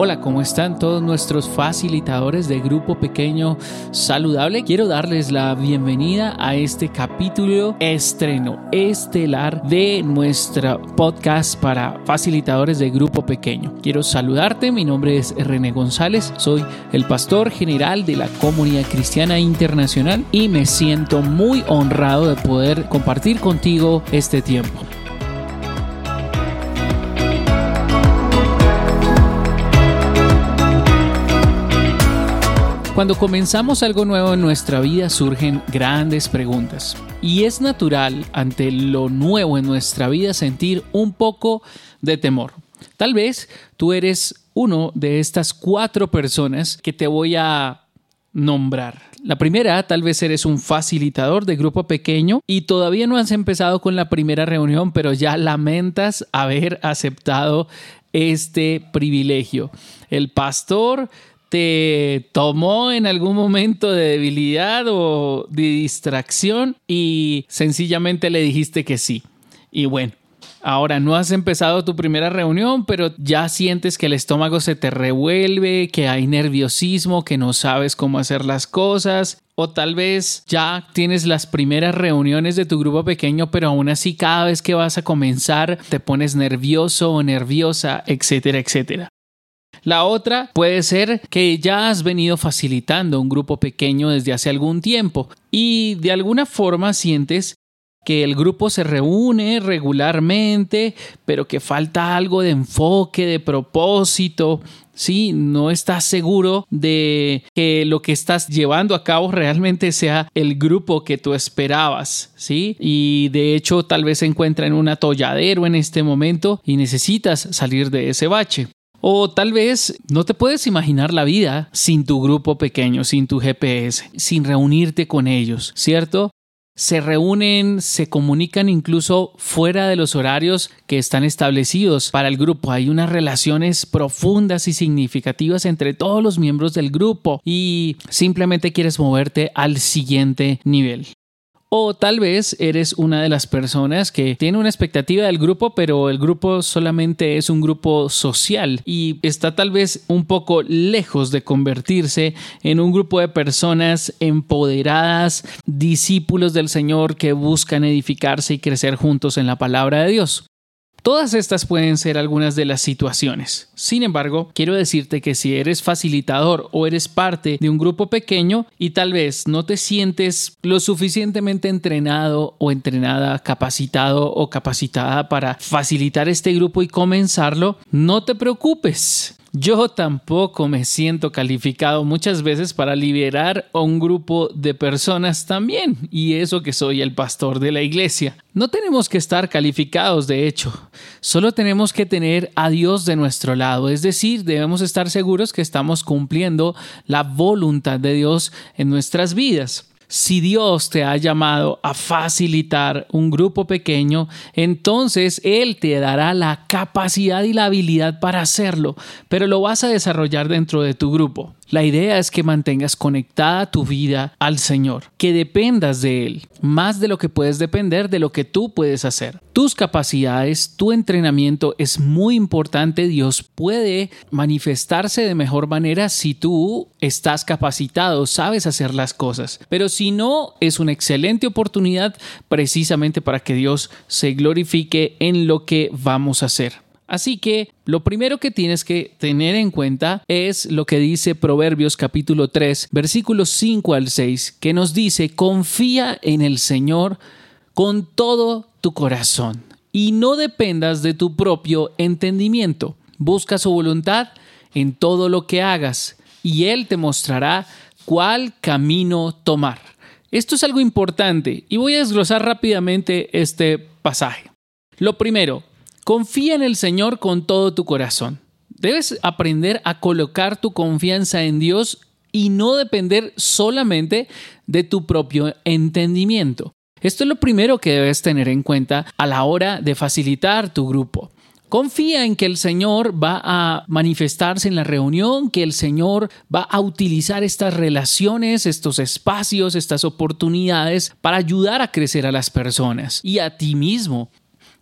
Hola, ¿cómo están todos nuestros facilitadores de Grupo Pequeño Saludable? Quiero darles la bienvenida a este capítulo estreno estelar de nuestro podcast para facilitadores de Grupo Pequeño. Quiero saludarte, mi nombre es René González, soy el pastor general de la Comunidad Cristiana Internacional y me siento muy honrado de poder compartir contigo este tiempo. Cuando comenzamos algo nuevo en nuestra vida surgen grandes preguntas y es natural ante lo nuevo en nuestra vida sentir un poco de temor. Tal vez tú eres uno de estas cuatro personas que te voy a nombrar. La primera, tal vez eres un facilitador de grupo pequeño y todavía no has empezado con la primera reunión, pero ya lamentas haber aceptado este privilegio. El pastor te tomó en algún momento de debilidad o de distracción y sencillamente le dijiste que sí. Y bueno, Ahora, no has empezado tu primera reunión, pero ya sientes que el estómago se te revuelve, que hay nerviosismo, que no sabes cómo hacer las cosas. O tal vez ya tienes las primeras reuniones de tu grupo pequeño, pero aún así cada vez que vas a comenzar te pones nervioso o nerviosa, etcétera, etcétera. La otra puede ser que ya has venido facilitando un grupo pequeño desde hace algún tiempo y de alguna forma sientes que el grupo se reúne regularmente, pero que falta algo de enfoque, de propósito. Sí, no estás seguro de que lo que estás llevando a cabo realmente sea el grupo que tú esperabas, ¿sí? Y de hecho tal vez se encuentra en un atolladero en este momento y necesitas salir de ese bache. O tal vez no te puedes imaginar la vida sin tu grupo pequeño, sin tu GPS, sin reunirte con ellos, ¿cierto? Se reúnen, se comunican incluso fuera de los horarios que están establecidos para el grupo. Hay unas relaciones profundas y significativas entre todos los miembros del grupo y simplemente quieres moverte al siguiente nivel. O tal vez eres una de las personas que tiene una expectativa del grupo, pero el grupo solamente es un grupo social y está tal vez un poco lejos de convertirse en un grupo de personas empoderadas, discípulos del Señor que buscan edificarse y crecer juntos en la palabra de Dios. Todas estas pueden ser algunas de las situaciones. Sin embargo, quiero decirte que si eres facilitador o eres parte de un grupo pequeño y tal vez no te sientes lo suficientemente entrenado o entrenada, capacitado o capacitada para facilitar este grupo y comenzarlo, no te preocupes. Yo tampoco me siento calificado muchas veces para liderar a un grupo de personas también, y eso que soy el pastor de la iglesia. No tenemos que estar calificados, de hecho, solo tenemos que tener a Dios de nuestro lado, es decir, debemos estar seguros que estamos cumpliendo la voluntad de Dios en nuestras vidas. Si Dios te ha llamado a facilitar un grupo pequeño, entonces Él te dará la capacidad y la habilidad para hacerlo, pero lo vas a desarrollar dentro de tu grupo. La idea es que mantengas conectada tu vida al Señor, que dependas de Él, más de lo que puedes depender de lo que tú puedes hacer. Tus capacidades, tu entrenamiento es muy importante. Dios puede manifestarse de mejor manera si tú estás capacitado, sabes hacer las cosas. Pero si no, es una excelente oportunidad precisamente para que Dios se glorifique en lo que vamos a hacer. Así que lo primero que tienes que tener en cuenta es lo que dice Proverbios capítulo 3, versículos 5 al 6, que nos dice, confía en el Señor con todo tu corazón y no dependas de tu propio entendimiento. Busca su voluntad en todo lo que hagas y Él te mostrará cuál camino tomar. Esto es algo importante y voy a desglosar rápidamente este pasaje. Lo primero, Confía en el Señor con todo tu corazón. Debes aprender a colocar tu confianza en Dios y no depender solamente de tu propio entendimiento. Esto es lo primero que debes tener en cuenta a la hora de facilitar tu grupo. Confía en que el Señor va a manifestarse en la reunión, que el Señor va a utilizar estas relaciones, estos espacios, estas oportunidades para ayudar a crecer a las personas y a ti mismo.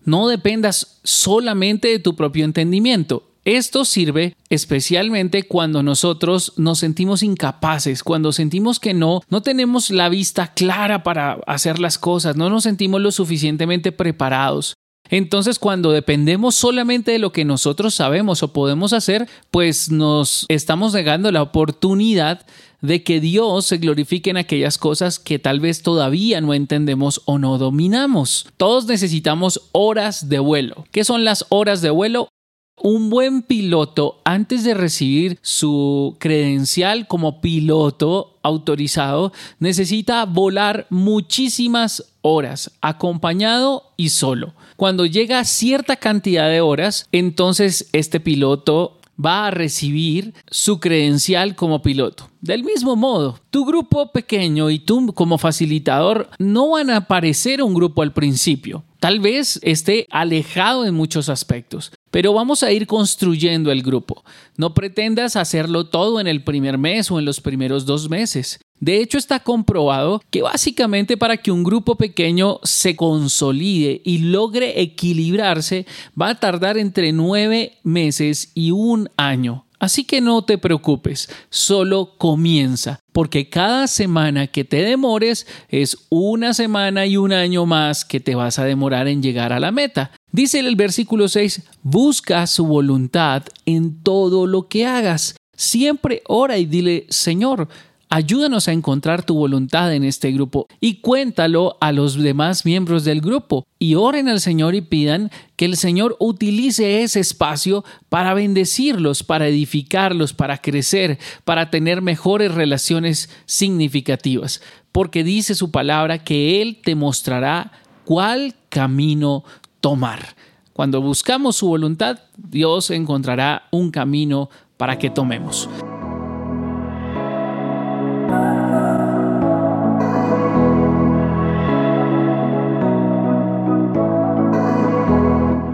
No dependas solamente de tu propio entendimiento. Esto sirve especialmente cuando nosotros nos sentimos incapaces, cuando sentimos que no, no tenemos la vista clara para hacer las cosas, no nos sentimos lo suficientemente preparados. Entonces, cuando dependemos solamente de lo que nosotros sabemos o podemos hacer, pues nos estamos negando la oportunidad de que Dios se glorifique en aquellas cosas que tal vez todavía no entendemos o no dominamos. Todos necesitamos horas de vuelo. ¿Qué son las horas de vuelo? Un buen piloto, antes de recibir su credencial como piloto autorizado, necesita volar muchísimas horas, acompañado y solo. Cuando llega cierta cantidad de horas, entonces este piloto va a recibir su credencial como piloto. Del mismo modo, tu grupo pequeño y tú como facilitador no van a parecer un grupo al principio. Tal vez esté alejado en muchos aspectos, pero vamos a ir construyendo el grupo. No pretendas hacerlo todo en el primer mes o en los primeros dos meses. De hecho, está comprobado que básicamente para que un grupo pequeño se consolide y logre equilibrarse va a tardar entre nueve meses y un año. Así que no te preocupes, solo comienza, porque cada semana que te demores es una semana y un año más que te vas a demorar en llegar a la meta. Dice el versículo 6, busca su voluntad en todo lo que hagas. Siempre ora y dile, Señor, Ayúdanos a encontrar tu voluntad en este grupo y cuéntalo a los demás miembros del grupo y oren al Señor y pidan que el Señor utilice ese espacio para bendecirlos, para edificarlos, para crecer, para tener mejores relaciones significativas, porque dice su palabra que Él te mostrará cuál camino tomar. Cuando buscamos su voluntad, Dios encontrará un camino para que tomemos.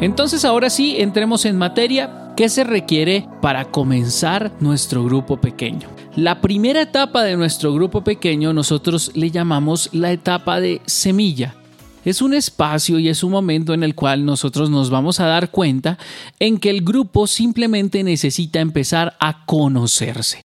Entonces ahora sí, entremos en materia. ¿Qué se requiere para comenzar nuestro grupo pequeño? La primera etapa de nuestro grupo pequeño nosotros le llamamos la etapa de semilla. Es un espacio y es un momento en el cual nosotros nos vamos a dar cuenta en que el grupo simplemente necesita empezar a conocerse.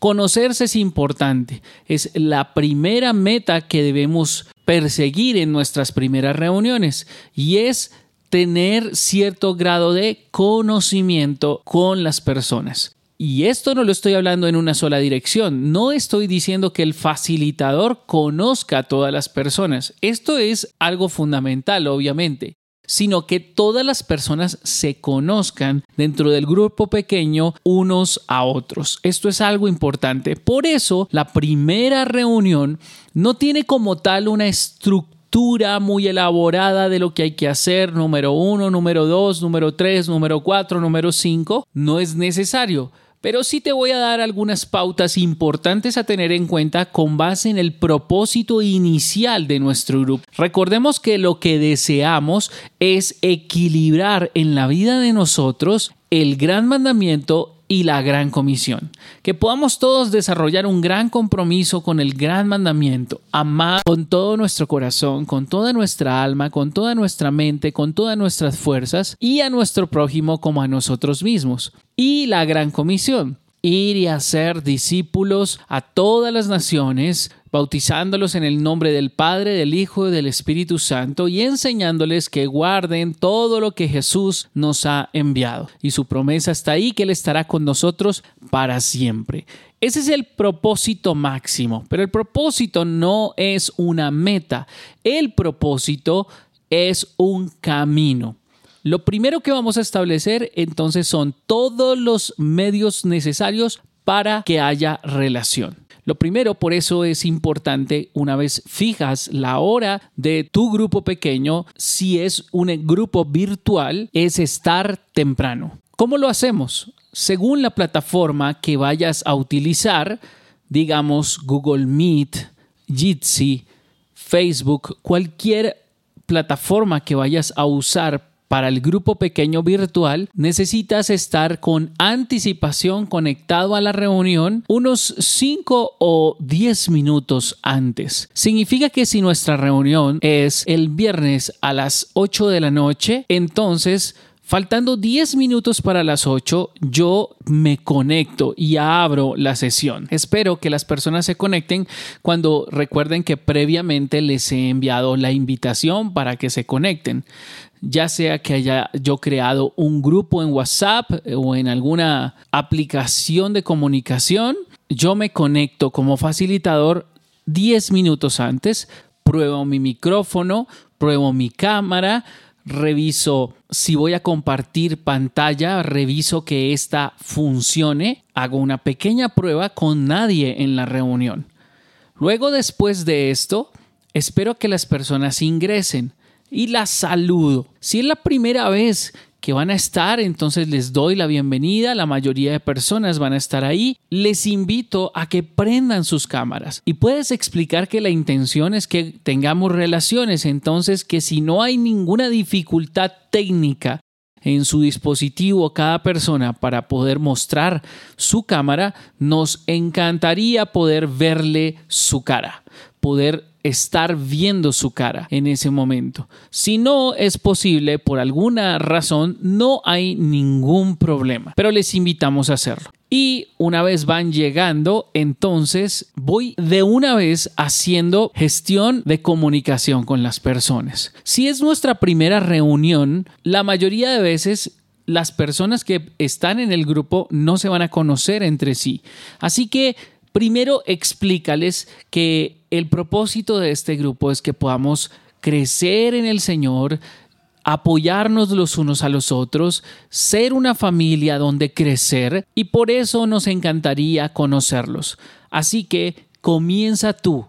Conocerse es importante, es la primera meta que debemos perseguir en nuestras primeras reuniones y es tener cierto grado de conocimiento con las personas. Y esto no lo estoy hablando en una sola dirección. No estoy diciendo que el facilitador conozca a todas las personas. Esto es algo fundamental, obviamente sino que todas las personas se conozcan dentro del grupo pequeño unos a otros. Esto es algo importante. Por eso, la primera reunión no tiene como tal una estructura muy elaborada de lo que hay que hacer, número uno, número dos, número tres, número cuatro, número cinco, no es necesario. Pero sí te voy a dar algunas pautas importantes a tener en cuenta con base en el propósito inicial de nuestro grupo. Recordemos que lo que deseamos es equilibrar en la vida de nosotros el gran mandamiento y la gran comisión. Que podamos todos desarrollar un gran compromiso con el gran mandamiento, amar con todo nuestro corazón, con toda nuestra alma, con toda nuestra mente, con todas nuestras fuerzas y a nuestro prójimo como a nosotros mismos. Y la gran comisión, ir y hacer discípulos a todas las naciones, bautizándolos en el nombre del Padre, del Hijo y del Espíritu Santo y enseñándoles que guarden todo lo que Jesús nos ha enviado. Y su promesa está ahí, que Él estará con nosotros para siempre. Ese es el propósito máximo, pero el propósito no es una meta, el propósito es un camino. Lo primero que vamos a establecer entonces son todos los medios necesarios para que haya relación. Lo primero, por eso es importante, una vez fijas la hora de tu grupo pequeño, si es un grupo virtual, es estar temprano. ¿Cómo lo hacemos? Según la plataforma que vayas a utilizar, digamos Google Meet, Jitsi, Facebook, cualquier plataforma que vayas a usar para el grupo pequeño virtual, necesitas estar con anticipación conectado a la reunión unos 5 o 10 minutos antes. Significa que si nuestra reunión es el viernes a las 8 de la noche, entonces Faltando 10 minutos para las 8, yo me conecto y abro la sesión. Espero que las personas se conecten cuando recuerden que previamente les he enviado la invitación para que se conecten. Ya sea que haya yo creado un grupo en WhatsApp o en alguna aplicación de comunicación, yo me conecto como facilitador 10 minutos antes, pruebo mi micrófono, pruebo mi cámara, reviso si voy a compartir pantalla, reviso que esta funcione, hago una pequeña prueba con nadie en la reunión. Luego, después de esto, espero que las personas ingresen y las saludo. Si es la primera vez que van a estar, entonces les doy la bienvenida, la mayoría de personas van a estar ahí, les invito a que prendan sus cámaras. Y puedes explicar que la intención es que tengamos relaciones, entonces que si no hay ninguna dificultad técnica en su dispositivo cada persona para poder mostrar su cámara, nos encantaría poder verle su cara, poder estar viendo su cara en ese momento. Si no es posible por alguna razón, no hay ningún problema, pero les invitamos a hacerlo. Y una vez van llegando, entonces voy de una vez haciendo gestión de comunicación con las personas. Si es nuestra primera reunión, la mayoría de veces las personas que están en el grupo no se van a conocer entre sí. Así que primero explícales que el propósito de este grupo es que podamos crecer en el Señor, apoyarnos los unos a los otros, ser una familia donde crecer y por eso nos encantaría conocerlos. Así que comienza tú.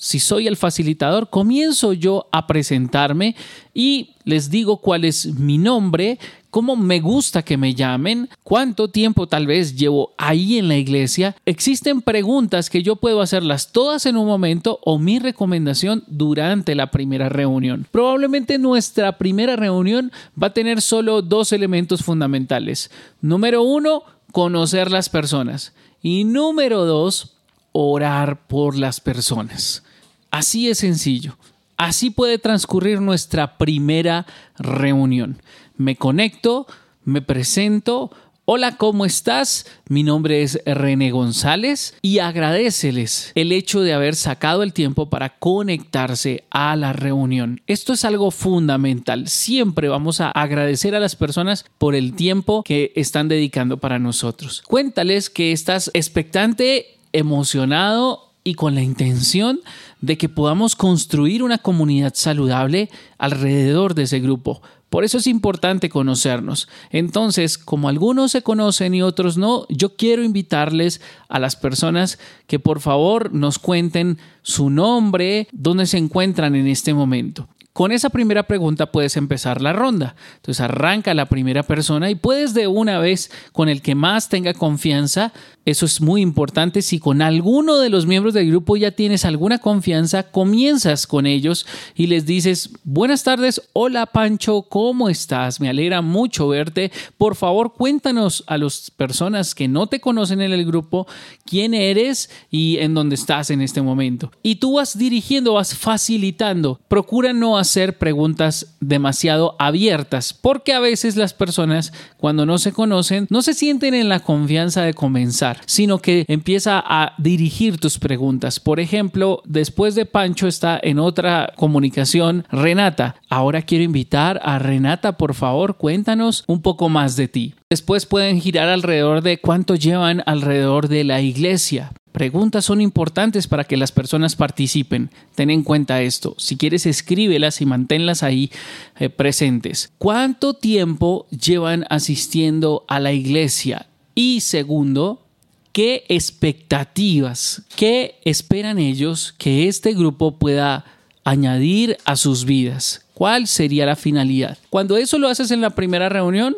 Si soy el facilitador, comienzo yo a presentarme y les digo cuál es mi nombre, cómo me gusta que me llamen, cuánto tiempo tal vez llevo ahí en la iglesia. Existen preguntas que yo puedo hacerlas todas en un momento o mi recomendación durante la primera reunión. Probablemente nuestra primera reunión va a tener solo dos elementos fundamentales. Número uno, conocer las personas. Y número dos, orar por las personas. Así es sencillo. Así puede transcurrir nuestra primera reunión me conecto, me presento. Hola, ¿cómo estás? Mi nombre es René González y agradeceles el hecho de haber sacado el tiempo para conectarse a la reunión. Esto es algo fundamental. Siempre vamos a agradecer a las personas por el tiempo que están dedicando para nosotros. Cuéntales que estás expectante, emocionado y con la intención de que podamos construir una comunidad saludable alrededor de ese grupo. Por eso es importante conocernos. Entonces, como algunos se conocen y otros no, yo quiero invitarles a las personas que por favor nos cuenten su nombre, dónde se encuentran en este momento. Con esa primera pregunta puedes empezar la ronda. Entonces arranca la primera persona y puedes de una vez con el que más tenga confianza. Eso es muy importante. Si con alguno de los miembros del grupo ya tienes alguna confianza, comienzas con ellos y les dices, buenas tardes, hola Pancho, ¿cómo estás? Me alegra mucho verte. Por favor, cuéntanos a las personas que no te conocen en el grupo quién eres y en dónde estás en este momento. Y tú vas dirigiendo, vas facilitando. Procura no hacer preguntas demasiado abiertas, porque a veces las personas cuando no se conocen no se sienten en la confianza de comenzar, sino que empieza a dirigir tus preguntas. Por ejemplo, después de Pancho está en otra comunicación Renata. Ahora quiero invitar a Renata, por favor, cuéntanos un poco más de ti. Después pueden girar alrededor de cuánto llevan alrededor de la iglesia. Preguntas son importantes para que las personas participen. Ten en cuenta esto. Si quieres, escríbelas y manténlas ahí eh, presentes. ¿Cuánto tiempo llevan asistiendo a la iglesia? Y segundo, ¿qué expectativas, qué esperan ellos que este grupo pueda añadir a sus vidas? ¿Cuál sería la finalidad? Cuando eso lo haces en la primera reunión,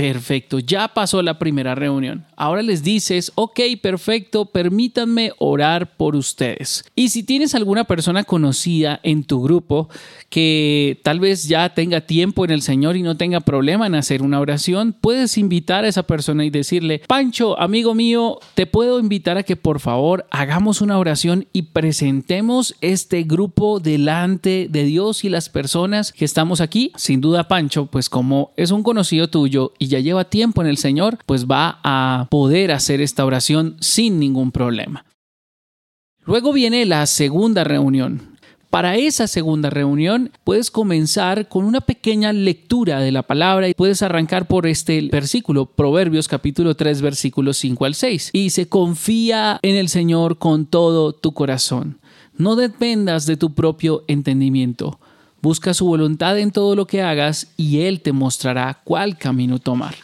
Perfecto, ya pasó la primera reunión. Ahora les dices, ok, perfecto, permítanme orar por ustedes. Y si tienes alguna persona conocida en tu grupo que tal vez ya tenga tiempo en el Señor y no tenga problema en hacer una oración, puedes invitar a esa persona y decirle, Pancho, amigo mío, te puedo invitar a que por favor hagamos una oración y presentemos este grupo delante de Dios y las personas que estamos aquí. Sin duda, Pancho, pues como es un conocido tuyo y ya lleva tiempo en el Señor, pues va a poder hacer esta oración sin ningún problema. Luego viene la segunda reunión. Para esa segunda reunión puedes comenzar con una pequeña lectura de la palabra y puedes arrancar por este versículo, Proverbios capítulo 3 versículos 5 al 6. Y se confía en el Señor con todo tu corazón. No dependas de tu propio entendimiento. Busca su voluntad en todo lo que hagas y Él te mostrará cuál camino tomar.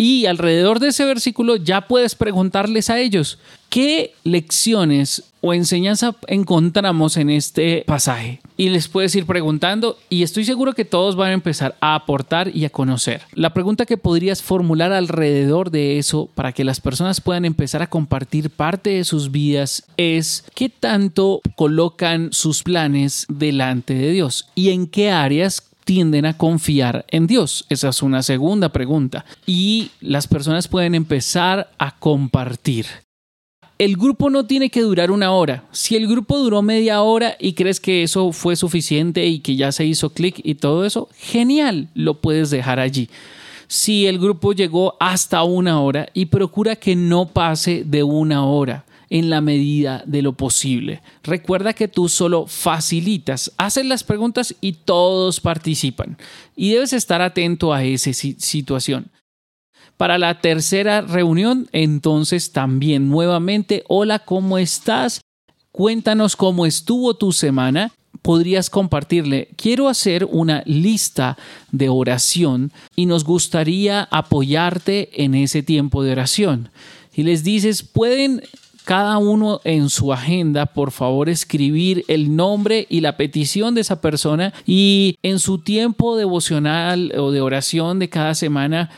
Y alrededor de ese versículo ya puedes preguntarles a ellos, ¿qué lecciones o enseñanza encontramos en este pasaje? Y les puedes ir preguntando y estoy seguro que todos van a empezar a aportar y a conocer. La pregunta que podrías formular alrededor de eso para que las personas puedan empezar a compartir parte de sus vidas es ¿qué tanto colocan sus planes delante de Dios? ¿Y en qué áreas tienden a confiar en Dios? Esa es una segunda pregunta. Y las personas pueden empezar a compartir. El grupo no tiene que durar una hora. Si el grupo duró media hora y crees que eso fue suficiente y que ya se hizo clic y todo eso, genial, lo puedes dejar allí si el grupo llegó hasta una hora y procura que no pase de una hora en la medida de lo posible. Recuerda que tú solo facilitas, haces las preguntas y todos participan. Y debes estar atento a esa situación. Para la tercera reunión, entonces también nuevamente, hola, ¿cómo estás? Cuéntanos cómo estuvo tu semana podrías compartirle, quiero hacer una lista de oración y nos gustaría apoyarte en ese tiempo de oración. Y les dices, pueden cada uno en su agenda, por favor, escribir el nombre y la petición de esa persona y en su tiempo devocional o de oración de cada semana,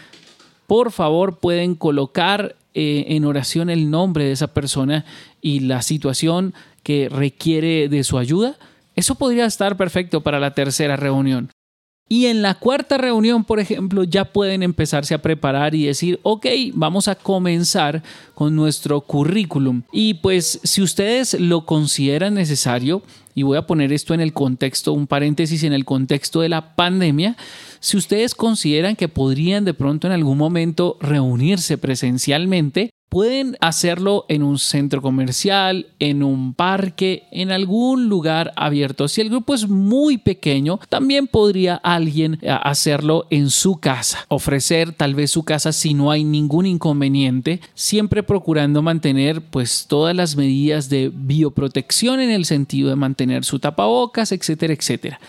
por favor, pueden colocar eh, en oración el nombre de esa persona y la situación que requiere de su ayuda. Eso podría estar perfecto para la tercera reunión. Y en la cuarta reunión, por ejemplo, ya pueden empezarse a preparar y decir, ok, vamos a comenzar con nuestro currículum. Y pues si ustedes lo consideran necesario, y voy a poner esto en el contexto, un paréntesis en el contexto de la pandemia, si ustedes consideran que podrían de pronto en algún momento reunirse presencialmente, Pueden hacerlo en un centro comercial, en un parque, en algún lugar abierto. Si el grupo es muy pequeño, también podría alguien eh, hacerlo en su casa, ofrecer tal vez su casa si no hay ningún inconveniente, siempre procurando mantener pues todas las medidas de bioprotección en el sentido de mantener su tapabocas, etcétera, etcétera.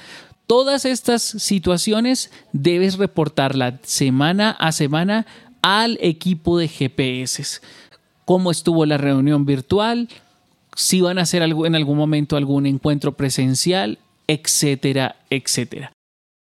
Todas estas situaciones debes reportarla semana a semana al equipo de GPS. ¿Cómo estuvo la reunión virtual? Si van a hacer en algún momento algún encuentro presencial, etcétera, etcétera.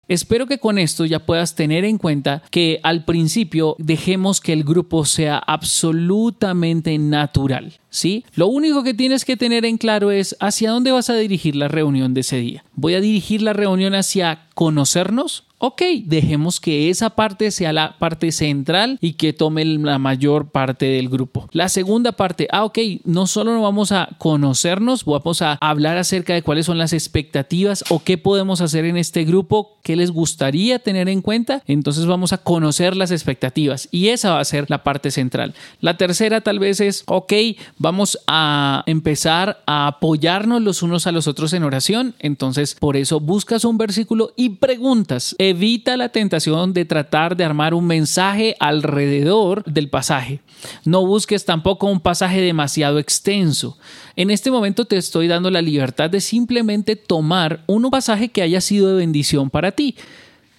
Espero que con esto ya puedas tener en cuenta que al principio dejemos que el grupo sea absolutamente natural, ¿sí? Lo único que tienes que tener en claro es hacia dónde vas a dirigir la reunión de ese día. ¿Voy a dirigir la reunión hacia conocernos? Ok, dejemos que esa parte sea la parte central y que tome la mayor parte del grupo. La segunda parte, ah, ok, no solo vamos a conocernos, vamos a hablar acerca de cuáles son las expectativas o qué podemos hacer en este grupo, qué les gustaría tener en cuenta. Entonces vamos a conocer las expectativas y esa va a ser la parte central. La tercera tal vez es, ok, vamos a empezar a apoyarnos los unos a los otros en oración. Entonces por eso buscas un versículo y preguntas evita la tentación de tratar de armar un mensaje alrededor del pasaje. No busques tampoco un pasaje demasiado extenso. En este momento te estoy dando la libertad de simplemente tomar un pasaje que haya sido de bendición para ti.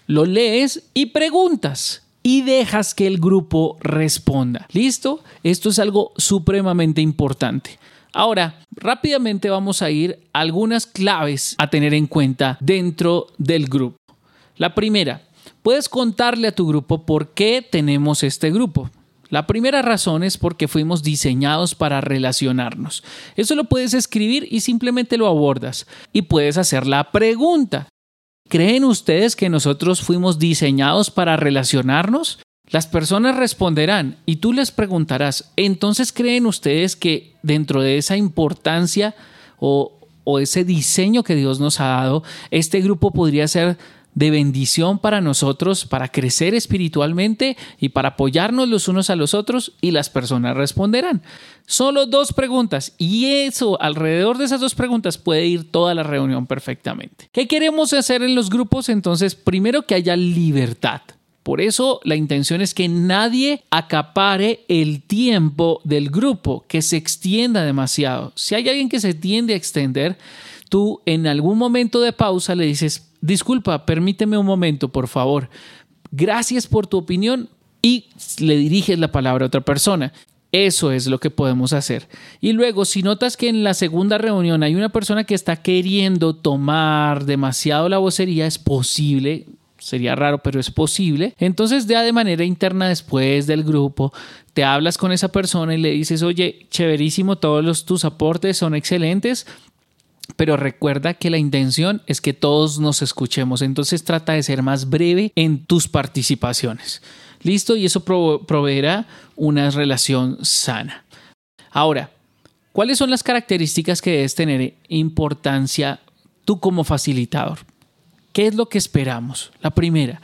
Lo lees y preguntas y dejas que el grupo responda. ¿Listo? Esto es algo supremamente importante. Ahora, rápidamente vamos a ir a algunas claves a tener en cuenta dentro del grupo. La primera, puedes contarle a tu grupo por qué tenemos este grupo. La primera razón es porque fuimos diseñados para relacionarnos. Eso lo puedes escribir y simplemente lo abordas. Y puedes hacer la pregunta. ¿Creen ustedes que nosotros fuimos diseñados para relacionarnos? Las personas responderán y tú les preguntarás, entonces creen ustedes que dentro de esa importancia o, o ese diseño que Dios nos ha dado, este grupo podría ser de bendición para nosotros, para crecer espiritualmente y para apoyarnos los unos a los otros y las personas responderán. Solo dos preguntas y eso, alrededor de esas dos preguntas puede ir toda la reunión perfectamente. ¿Qué queremos hacer en los grupos? Entonces, primero que haya libertad. Por eso la intención es que nadie acapare el tiempo del grupo, que se extienda demasiado. Si hay alguien que se tiende a extender, tú en algún momento de pausa le dices, disculpa, permíteme un momento, por favor. Gracias por tu opinión y le diriges la palabra a otra persona. Eso es lo que podemos hacer. Y luego, si notas que en la segunda reunión hay una persona que está queriendo tomar demasiado la vocería, es posible, sería raro, pero es posible. Entonces, ya de manera interna después del grupo, te hablas con esa persona y le dices, oye, chéverísimo, todos tus aportes son excelentes, pero recuerda que la intención es que todos nos escuchemos, entonces trata de ser más breve en tus participaciones. ¿Listo? Y eso proveerá una relación sana. Ahora, ¿cuáles son las características que debes tener importancia tú como facilitador? ¿Qué es lo que esperamos? La primera,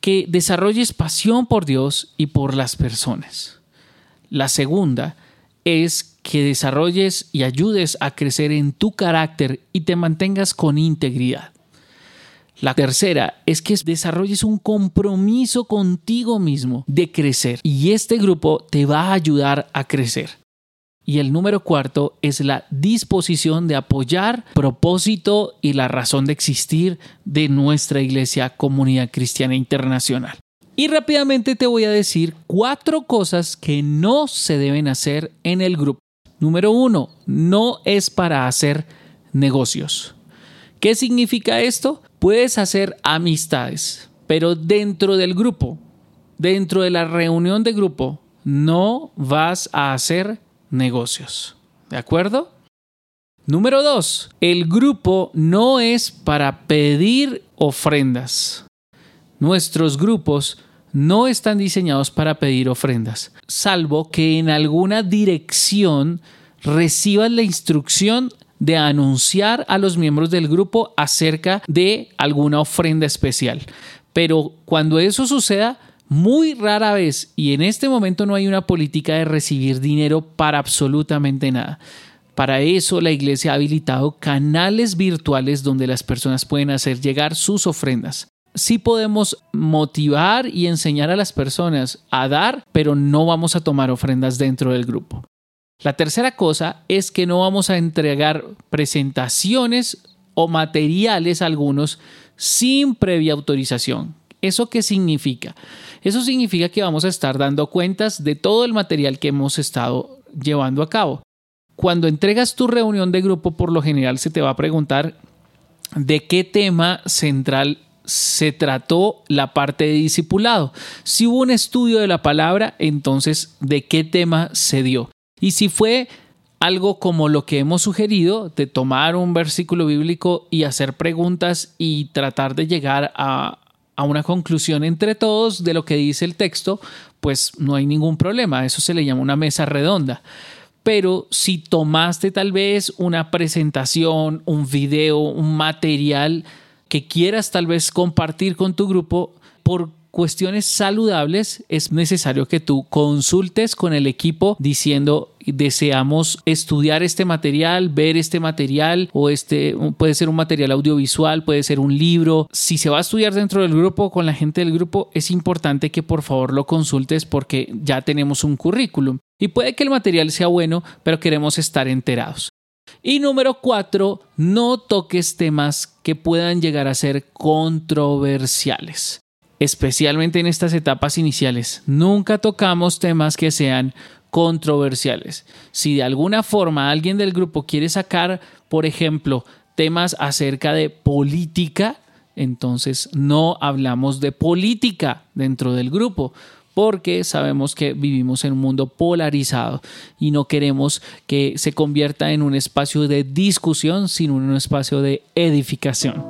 que desarrolles pasión por Dios y por las personas. La segunda es que desarrolles y ayudes a crecer en tu carácter y te mantengas con integridad. La tercera es que desarrolles un compromiso contigo mismo de crecer y este grupo te va a ayudar a crecer. Y el número cuarto es la disposición de apoyar propósito y la razón de existir de nuestra iglesia Comunidad Cristiana Internacional. Y rápidamente te voy a decir cuatro cosas que no se deben hacer en el grupo. Número uno, no es para hacer negocios. ¿Qué significa esto? Puedes hacer amistades, pero dentro del grupo, dentro de la reunión de grupo, no vas a hacer negocios. ¿De acuerdo? Número dos, el grupo no es para pedir ofrendas. Nuestros grupos no están diseñados para pedir ofrendas, salvo que en alguna dirección reciban la instrucción de anunciar a los miembros del grupo acerca de alguna ofrenda especial. Pero cuando eso suceda, muy rara vez, y en este momento no hay una política de recibir dinero para absolutamente nada. Para eso la iglesia ha habilitado canales virtuales donde las personas pueden hacer llegar sus ofrendas sí podemos motivar y enseñar a las personas a dar, pero no vamos a tomar ofrendas dentro del grupo. La tercera cosa es que no vamos a entregar presentaciones o materiales algunos sin previa autorización. ¿Eso qué significa? Eso significa que vamos a estar dando cuentas de todo el material que hemos estado llevando a cabo. Cuando entregas tu reunión de grupo, por lo general se te va a preguntar de qué tema central se trató la parte de discipulado. Si hubo un estudio de la palabra, entonces, ¿de qué tema se dio? Y si fue algo como lo que hemos sugerido, de tomar un versículo bíblico y hacer preguntas y tratar de llegar a, a una conclusión entre todos de lo que dice el texto, pues no hay ningún problema. Eso se le llama una mesa redonda pero si tomaste tal vez una presentación, un video, un material que quieras tal vez compartir con tu grupo por cuestiones saludables, es necesario que tú consultes con el equipo diciendo deseamos estudiar este material, ver este material o este puede ser un material audiovisual, puede ser un libro. Si se va a estudiar dentro del grupo con la gente del grupo, es importante que por favor lo consultes porque ya tenemos un currículum. Y puede que el material sea bueno, pero queremos estar enterados. Y número cuatro, no toques temas que puedan llegar a ser controversiales, especialmente en estas etapas iniciales. Nunca tocamos temas que sean controversiales. Si de alguna forma alguien del grupo quiere sacar, por ejemplo, temas acerca de política, entonces no hablamos de política dentro del grupo porque sabemos que vivimos en un mundo polarizado y no queremos que se convierta en un espacio de discusión, sino en un espacio de edificación.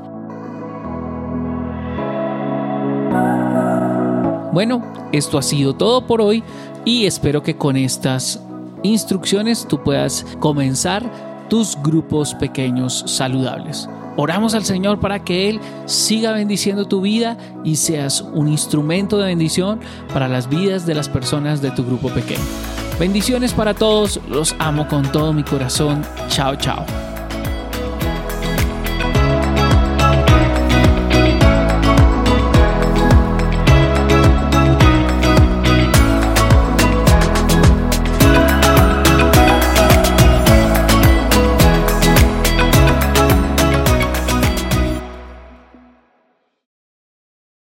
Bueno, esto ha sido todo por hoy y espero que con estas instrucciones tú puedas comenzar tus grupos pequeños saludables. Oramos al Señor para que Él siga bendiciendo tu vida y seas un instrumento de bendición para las vidas de las personas de tu grupo pequeño. Bendiciones para todos, los amo con todo mi corazón. Chao, chao.